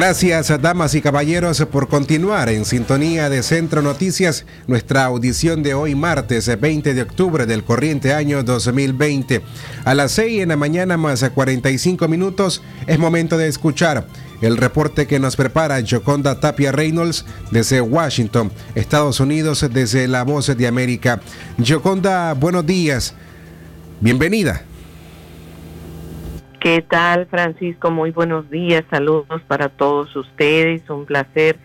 [SPEAKER 1] Gracias, damas y caballeros, por continuar en sintonía de Centro Noticias, nuestra audición de hoy martes 20 de octubre del corriente año 2020. A las 6 en la mañana más 45 minutos es momento de escuchar el reporte que nos prepara Joconda Tapia Reynolds desde Washington, Estados Unidos, desde La Voz de América. Joconda, buenos días. Bienvenida.
[SPEAKER 26] ¿Qué tal, Francisco? Muy buenos días. Saludos para todos ustedes. Un placer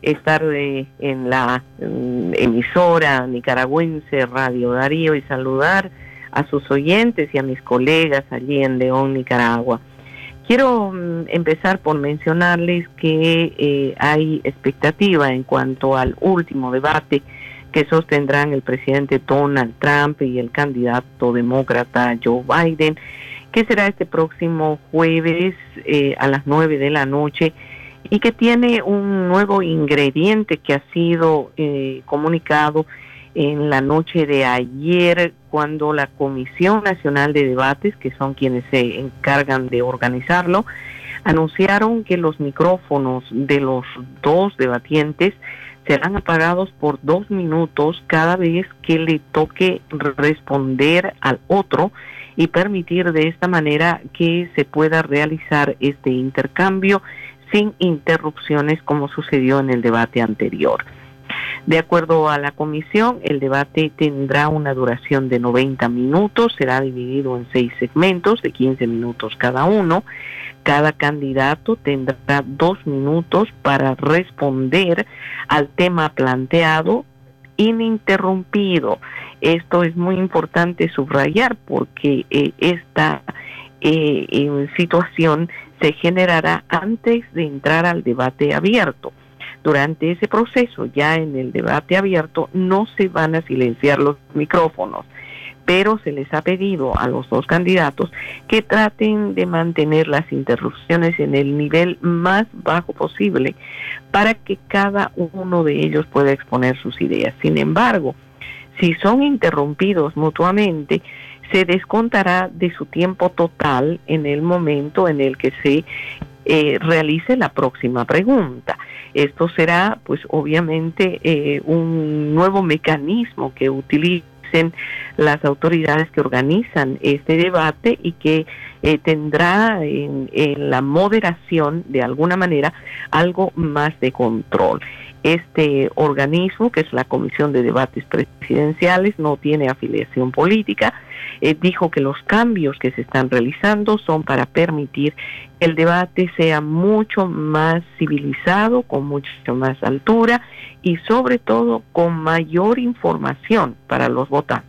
[SPEAKER 26] estar en la mm, emisora nicaragüense Radio Darío y saludar a sus oyentes y a mis colegas allí en León, Nicaragua. Quiero mm, empezar por mencionarles que eh, hay expectativa en cuanto al último debate que sostendrán el presidente Donald Trump y el candidato demócrata Joe Biden que será este próximo jueves eh, a las 9 de la noche y que tiene un nuevo ingrediente que ha sido eh, comunicado en la noche de ayer cuando la Comisión Nacional de Debates, que son quienes se encargan de organizarlo, anunciaron que los micrófonos de los dos debatientes serán apagados por dos minutos cada vez que le toque responder al otro y permitir de esta manera que se pueda realizar este intercambio sin interrupciones como sucedió en el debate anterior. De acuerdo a la comisión, el debate tendrá una duración de 90 minutos, será dividido en seis segmentos de 15 minutos cada uno. Cada candidato tendrá dos minutos para responder al tema planteado ininterrumpido. Esto es muy importante subrayar porque eh, esta eh, eh, situación se generará antes de entrar al debate abierto. Durante ese proceso, ya en el debate abierto, no se van a silenciar los micrófonos, pero se les ha pedido a los dos candidatos que traten de mantener las interrupciones en el nivel más bajo posible para que cada uno de ellos pueda exponer sus ideas. Sin embargo, si son interrumpidos mutuamente, se descontará de su tiempo total en el momento en el que se eh, realice la próxima pregunta. Esto será, pues obviamente, eh, un nuevo mecanismo que utilicen las autoridades que organizan este debate y que eh, tendrá en, en la moderación, de alguna manera, algo más de control. Este organismo, que es la Comisión de Debates Presidenciales, no tiene afiliación política. Eh, dijo que los cambios que se están realizando son para permitir que el debate sea mucho más civilizado, con mucho más altura y sobre todo con mayor información para los votantes.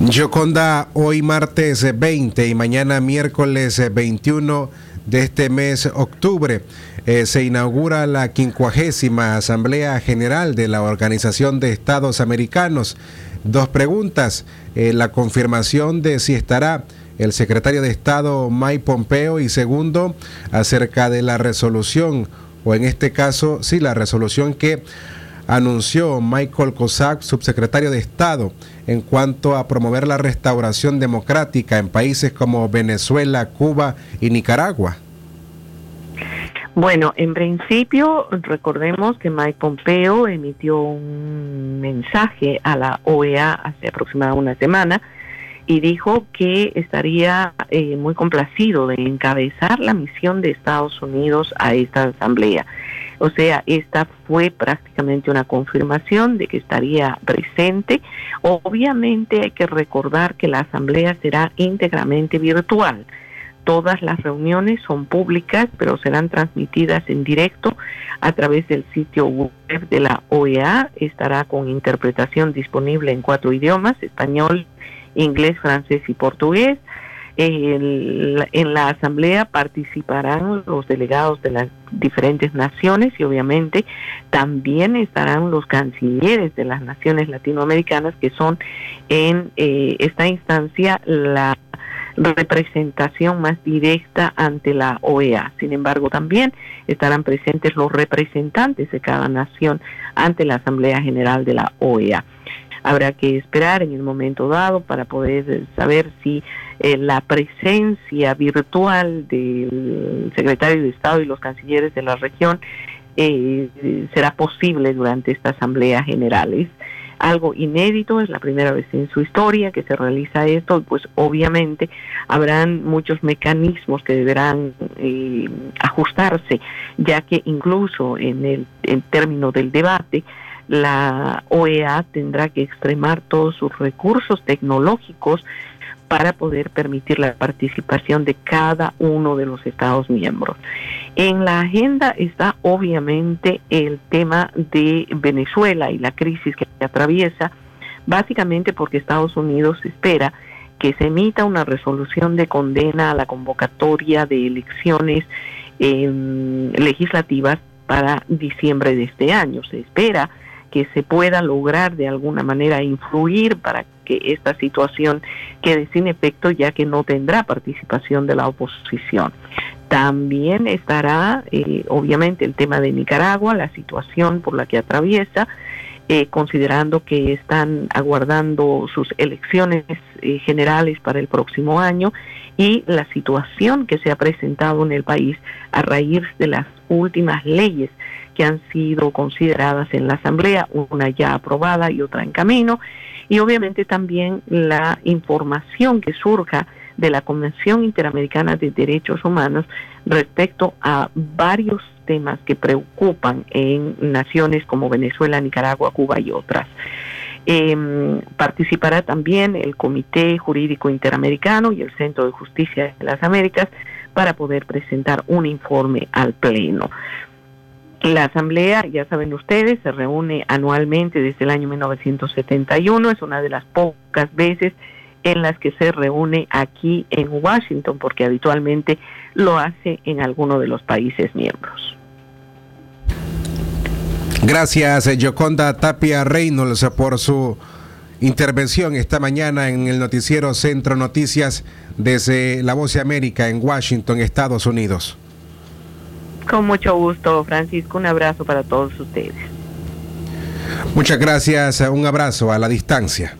[SPEAKER 1] Yoconda, hoy martes eh, 20 y mañana miércoles eh, 21 de este mes octubre eh, se inaugura la quincuagésima Asamblea General de la Organización de Estados Americanos. Dos preguntas. Eh, la confirmación de si estará el secretario de Estado Mike Pompeo y segundo, acerca de la resolución, o en este caso, sí, la resolución que anunció Michael Cossack, subsecretario de Estado, en cuanto a promover la restauración democrática en países como Venezuela, Cuba y Nicaragua.
[SPEAKER 26] Bueno, en principio, recordemos que Mike Pompeo emitió un mensaje a la OEA hace aproximadamente una semana y dijo que estaría eh, muy complacido de encabezar la misión de Estados Unidos a esta asamblea. O sea, esta fue prácticamente una confirmación de que estaría presente. Obviamente hay que recordar que la asamblea será íntegramente virtual. Todas las reuniones son públicas, pero serán transmitidas en directo a través del sitio web de la OEA. Estará con interpretación disponible en cuatro idiomas, español, inglés, francés y portugués. En la asamblea participarán los delegados de las diferentes naciones y obviamente también estarán los cancilleres de las naciones latinoamericanas que son en eh, esta instancia la representación más directa ante la OEA. Sin embargo, también estarán presentes los representantes de cada nación ante la Asamblea General de la OEA. Habrá que esperar en el momento dado para poder eh, saber si eh, la presencia virtual del secretario de Estado y los cancilleres de la región eh, será posible durante esta Asamblea General. Algo inédito, es la primera vez en su historia que se realiza esto, pues obviamente habrán muchos mecanismos que deberán eh, ajustarse, ya que incluso en el en término del debate, la OEA tendrá que extremar todos sus recursos tecnológicos para poder permitir la participación de cada uno de los Estados miembros. En la agenda está obviamente el tema de Venezuela y la crisis que atraviesa, básicamente porque Estados Unidos espera que se emita una resolución de condena a la convocatoria de elecciones eh, legislativas para diciembre de este año. Se espera que se pueda lograr de alguna manera influir para que esta situación quede sin efecto ya que no tendrá participación de la oposición. También estará, eh, obviamente, el tema de Nicaragua, la situación por la que atraviesa, eh, considerando que están aguardando sus elecciones eh, generales para el próximo año y la situación que se ha presentado en el país a raíz de las últimas leyes que han sido consideradas en la Asamblea, una ya aprobada y otra en camino, y obviamente también la información que surja de la Convención Interamericana de Derechos Humanos respecto a varios temas que preocupan en naciones como Venezuela, Nicaragua, Cuba y otras. Eh, participará también el Comité Jurídico Interamericano y el Centro de Justicia de las Américas para poder presentar un informe al Pleno. La Asamblea, ya saben ustedes, se reúne anualmente desde el año 1971, es una de las pocas veces en las que se reúne aquí en Washington, porque habitualmente lo hace en alguno de los países miembros.
[SPEAKER 1] Gracias, eh, Yoconda Tapia Reynolds, por su intervención esta mañana en el noticiero Centro Noticias desde La Voz de América en Washington, Estados Unidos.
[SPEAKER 26] Con mucho gusto, Francisco, un abrazo para todos ustedes.
[SPEAKER 1] Muchas gracias, eh, un abrazo a la distancia.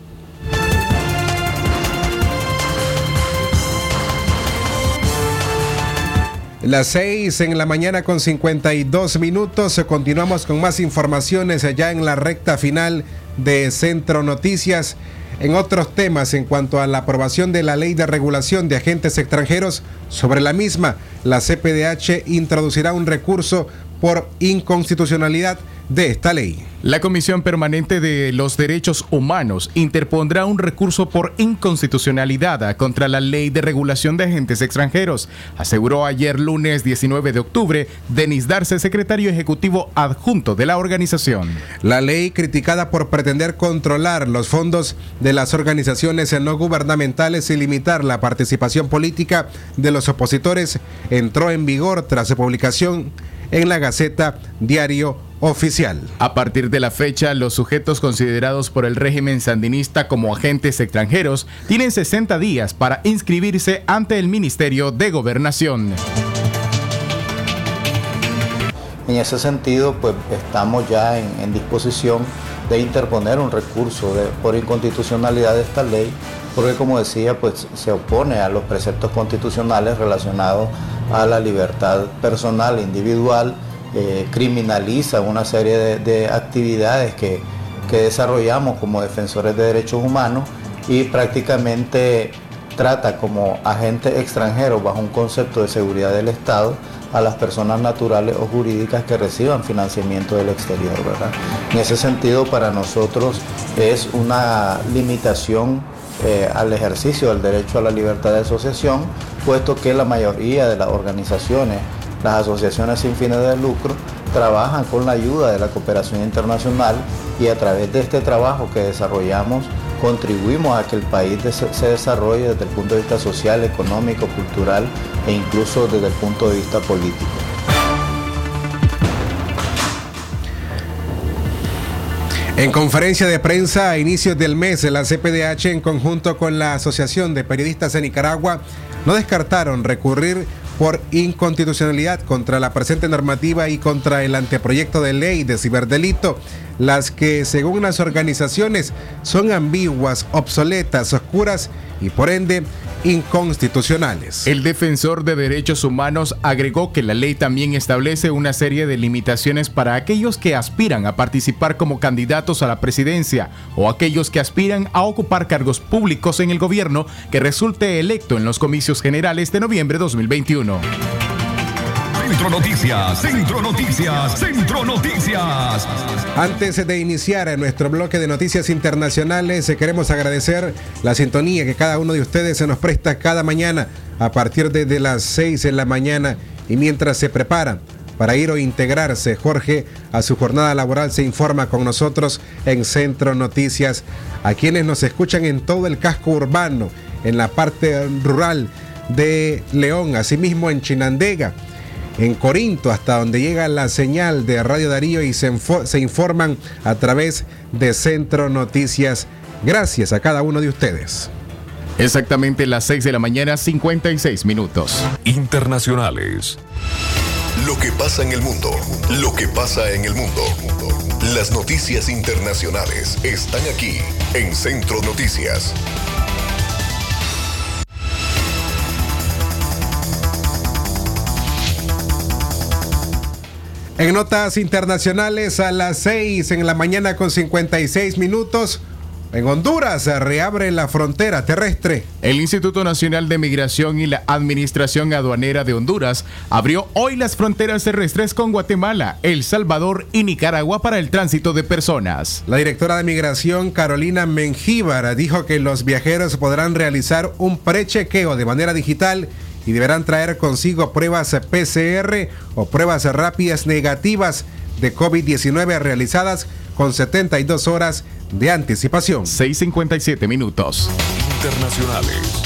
[SPEAKER 1] Las 6 en la mañana con 52 minutos. Continuamos con más informaciones ya en la recta final de Centro Noticias. En otros temas, en cuanto a la aprobación de la ley de regulación de agentes extranjeros, sobre la misma, la CPDH introducirá un recurso por inconstitucionalidad de esta ley.
[SPEAKER 3] La Comisión Permanente de los Derechos Humanos interpondrá un recurso por inconstitucionalidad contra la Ley de Regulación de Agentes Extranjeros, aseguró ayer lunes 19 de octubre Denis Darce, secretario ejecutivo adjunto de la organización.
[SPEAKER 1] La ley criticada por pretender controlar los fondos de las organizaciones no gubernamentales y limitar la participación política de los opositores entró en vigor tras su publicación en la Gaceta Diario Oficial.
[SPEAKER 3] A partir de la fecha, los sujetos considerados por el régimen sandinista como agentes extranjeros tienen 60 días para inscribirse ante el Ministerio de Gobernación.
[SPEAKER 27] En ese sentido, pues estamos ya en, en disposición de interponer un recurso de- por inconstitucionalidad de esta ley, porque como decía, pues se opone a los preceptos constitucionales relacionados a la libertad personal individual, eh, criminaliza una serie de, de actividades que, que desarrollamos como defensores de derechos humanos y prácticamente trata como agente extranjero bajo un concepto de seguridad del Estado a las personas naturales o jurídicas que reciban financiamiento del exterior, ¿verdad? En ese sentido, para nosotros es una limitación eh, al ejercicio del derecho a la libertad de asociación, puesto que la mayoría de las organizaciones, las asociaciones sin fines de lucro, trabajan con la ayuda de la cooperación internacional y a través de este trabajo que desarrollamos contribuimos a que el país se desarrolle desde el punto de vista social, económico, cultural e incluso desde el punto de vista político.
[SPEAKER 1] En conferencia de prensa a inicios del mes, la CPDH en conjunto con la Asociación de Periodistas de Nicaragua no descartaron recurrir por inconstitucionalidad contra la presente normativa y contra el anteproyecto de ley de ciberdelito, las que según las organizaciones son ambiguas, obsoletas, oscuras y por ende inconstitucionales.
[SPEAKER 3] El defensor de derechos humanos agregó que la ley también establece una serie de limitaciones para aquellos que aspiran a participar como candidatos a la presidencia o aquellos que aspiran a ocupar cargos públicos en el gobierno que resulte electo en los comicios generales de noviembre 2021.
[SPEAKER 2] Centro Noticias, Centro Noticias, Centro Noticias.
[SPEAKER 1] Antes de iniciar nuestro bloque de noticias internacionales, eh, queremos agradecer la sintonía que cada uno de ustedes se nos presta cada mañana a partir de, las 6 de la mañana y mientras se prepara para ir o integrarse, Jorge, a su jornada laboral se informa con nosotros en Centro Noticias, a quienes nos escuchan en todo el casco urbano, en la parte rural de León, asimismo en Chinandega en Corinto, hasta donde llega la señal de Radio Darío y se, se informan a través de Centro Noticias. Gracias a cada uno de ustedes.
[SPEAKER 3] Exactamente las 6 de la mañana, 56 minutos.
[SPEAKER 2] Internacionales.
[SPEAKER 28] Lo que pasa en el mundo. Lo que pasa en el mundo. Las noticias internacionales están aquí en Centro Noticias.
[SPEAKER 1] En notas internacionales a las 6 en la mañana con 56 minutos. En Honduras se reabre la frontera terrestre.
[SPEAKER 3] El Instituto Nacional de Migración y la Administración Aduanera de Honduras abrió hoy las fronteras terrestres con Guatemala, El Salvador y Nicaragua para el tránsito de personas.
[SPEAKER 1] La directora de migración Carolina Mengíbar dijo que los viajeros podrán realizar un prechequeo de manera digital y deberán traer consigo pruebas PCR o pruebas rápidas negativas de COVID-19 realizadas con 72 horas de anticipación.
[SPEAKER 3] 6.57 minutos.
[SPEAKER 28] Internacionales.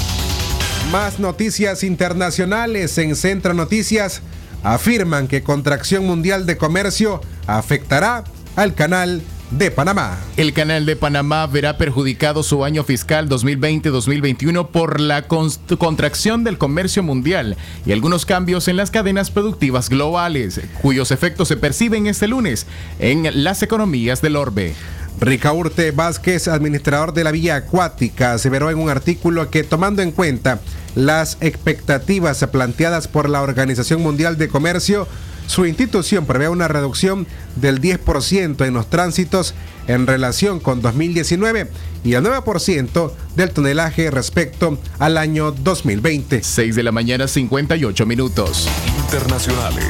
[SPEAKER 1] Más noticias internacionales en Centro Noticias afirman que contracción mundial de comercio afectará al canal de Panamá.
[SPEAKER 3] El canal de Panamá verá perjudicado su año fiscal 2020-2021 por la contracción del comercio mundial y algunos cambios en las cadenas productivas globales, cuyos efectos se perciben este lunes en las economías del orbe.
[SPEAKER 1] Ricaurte Vázquez, administrador de la vía acuática, aseveró en un artículo que tomando en cuenta las expectativas planteadas por la Organización Mundial de Comercio, su institución prevé una reducción del 10% en los tránsitos en relación con 2019 y el 9% del tonelaje respecto al año 2020.
[SPEAKER 3] 6 de la mañana 58 minutos.
[SPEAKER 28] Internacionales.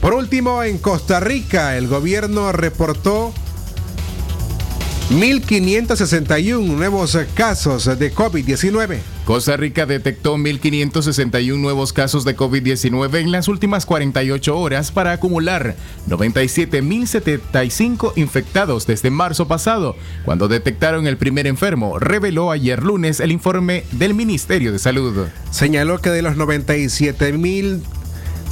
[SPEAKER 1] Por último, en Costa Rica, el gobierno reportó 1.561 nuevos casos de COVID-19.
[SPEAKER 3] Costa Rica detectó 1.561 nuevos casos de COVID-19 en las últimas 48 horas para acumular 97.075 infectados desde marzo pasado, cuando detectaron el primer enfermo, reveló ayer lunes el informe del Ministerio de Salud.
[SPEAKER 1] Señaló que de los 97.000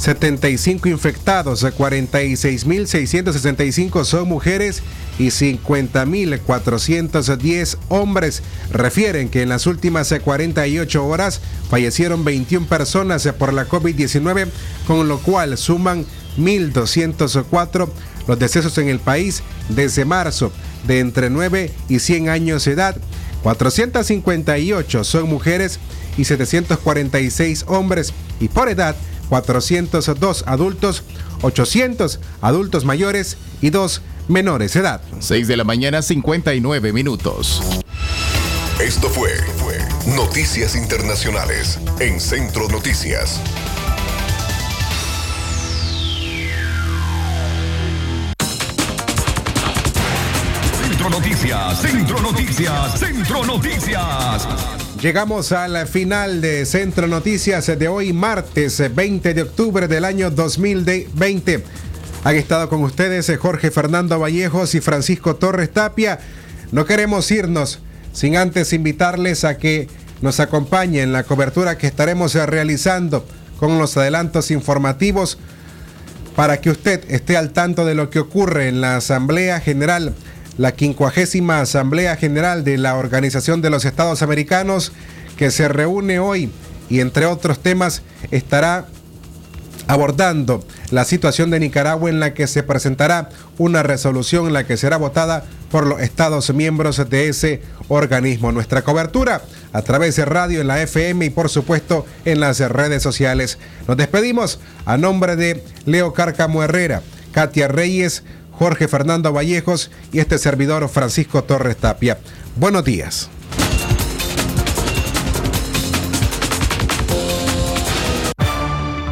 [SPEAKER 1] 75 infectados, 46.665 son mujeres y 50.410 hombres. Refieren que en las últimas 48 horas fallecieron 21 personas por la COVID-19, con lo cual suman 1.204 los decesos en el país desde marzo, de entre 9 y 100 años de edad. 458 son mujeres y 746 hombres, y por edad 402 adultos, 800 adultos mayores y 2 menores de edad.
[SPEAKER 3] 6 de la mañana 59 minutos.
[SPEAKER 28] Esto fue, fue Noticias Internacionales en Centro Noticias.
[SPEAKER 2] Centro Noticias, Centro Noticias, Centro Noticias.
[SPEAKER 1] Llegamos al final de Centro Noticias de hoy, martes 20 de octubre del año 2020. Han estado con ustedes Jorge Fernando Vallejos y Francisco Torres Tapia. No queremos irnos sin antes invitarles a que nos acompañen en la cobertura que estaremos realizando con los adelantos informativos para que usted esté al tanto de lo que ocurre en la Asamblea General la quincuagésima Asamblea General de la Organización de los Estados Americanos que se reúne hoy y entre otros temas estará abordando la situación de Nicaragua en la que se presentará una resolución en la que será votada por los Estados miembros de ese organismo. Nuestra cobertura a través de radio en la FM y por supuesto en las redes sociales. Nos despedimos a nombre de Leo Cárcamo Herrera, Katia Reyes, Jorge Fernando Vallejos y este servidor Francisco Torres Tapia. Buenos días.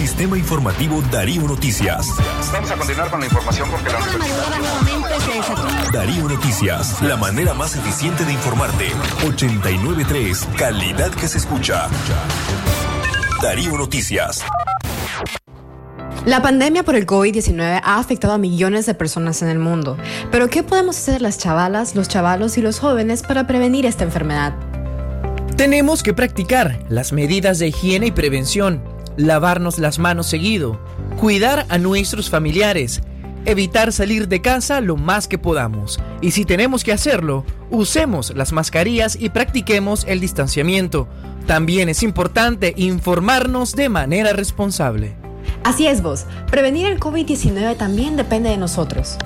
[SPEAKER 12] Sistema Informativo Darío Noticias.
[SPEAKER 29] Vamos a continuar con la información porque la
[SPEAKER 12] Darío Noticias, la manera más eficiente de informarte. 893, calidad que se escucha. Darío Noticias.
[SPEAKER 30] La pandemia por el COVID-19 ha afectado a millones de personas en el mundo. Pero ¿qué podemos hacer las chavalas, los chavalos y los jóvenes para prevenir esta enfermedad?
[SPEAKER 31] Tenemos que practicar las medidas de higiene y prevención, lavarnos las manos seguido, cuidar a nuestros familiares, evitar salir de casa lo más que podamos. Y si tenemos que hacerlo, usemos las mascarillas y practiquemos el distanciamiento. También es importante informarnos de manera responsable.
[SPEAKER 30] Así es vos, prevenir el COVID-19 también depende de nosotros.